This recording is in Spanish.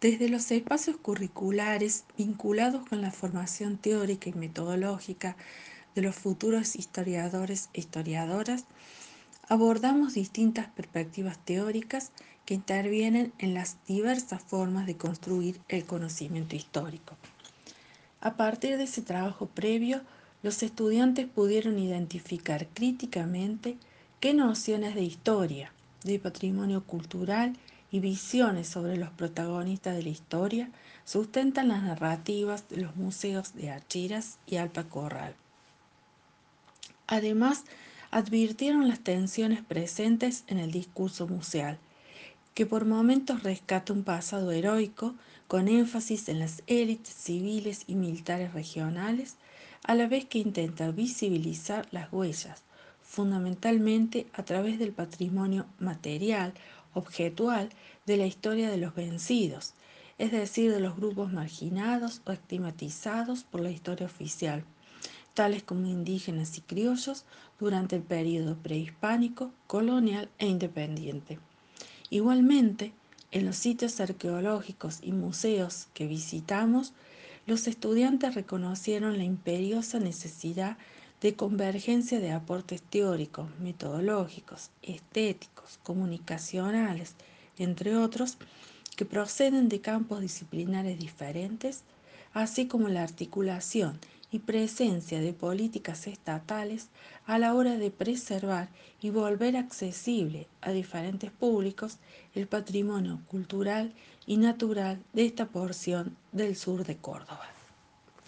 Desde los espacios curriculares vinculados con la formación teórica y metodológica de los futuros historiadores e historiadoras, abordamos distintas perspectivas teóricas que intervienen en las diversas formas de construir el conocimiento histórico. A partir de ese trabajo previo, los estudiantes pudieron identificar críticamente qué nociones de historia, de patrimonio cultural y visiones sobre los protagonistas de la historia sustentan las narrativas de los museos de Achiras y Alpa Corral. Además, advirtieron las tensiones presentes en el discurso museal, que por momentos rescata un pasado heroico con énfasis en las élites civiles y militares regionales, a la vez que intenta visibilizar las huellas, fundamentalmente a través del patrimonio material, objetual, de la historia de los vencidos, es decir, de los grupos marginados o estigmatizados por la historia oficial, tales como indígenas y criollos durante el periodo prehispánico, colonial e independiente. Igualmente, en los sitios arqueológicos y museos que visitamos, los estudiantes reconocieron la imperiosa necesidad de convergencia de aportes teóricos, metodológicos, estéticos, comunicacionales, entre otros, que proceden de campos disciplinares diferentes, así como la articulación y presencia de políticas estatales a la hora de preservar y volver accesible a diferentes públicos el patrimonio cultural y natural de esta porción del sur de Córdoba.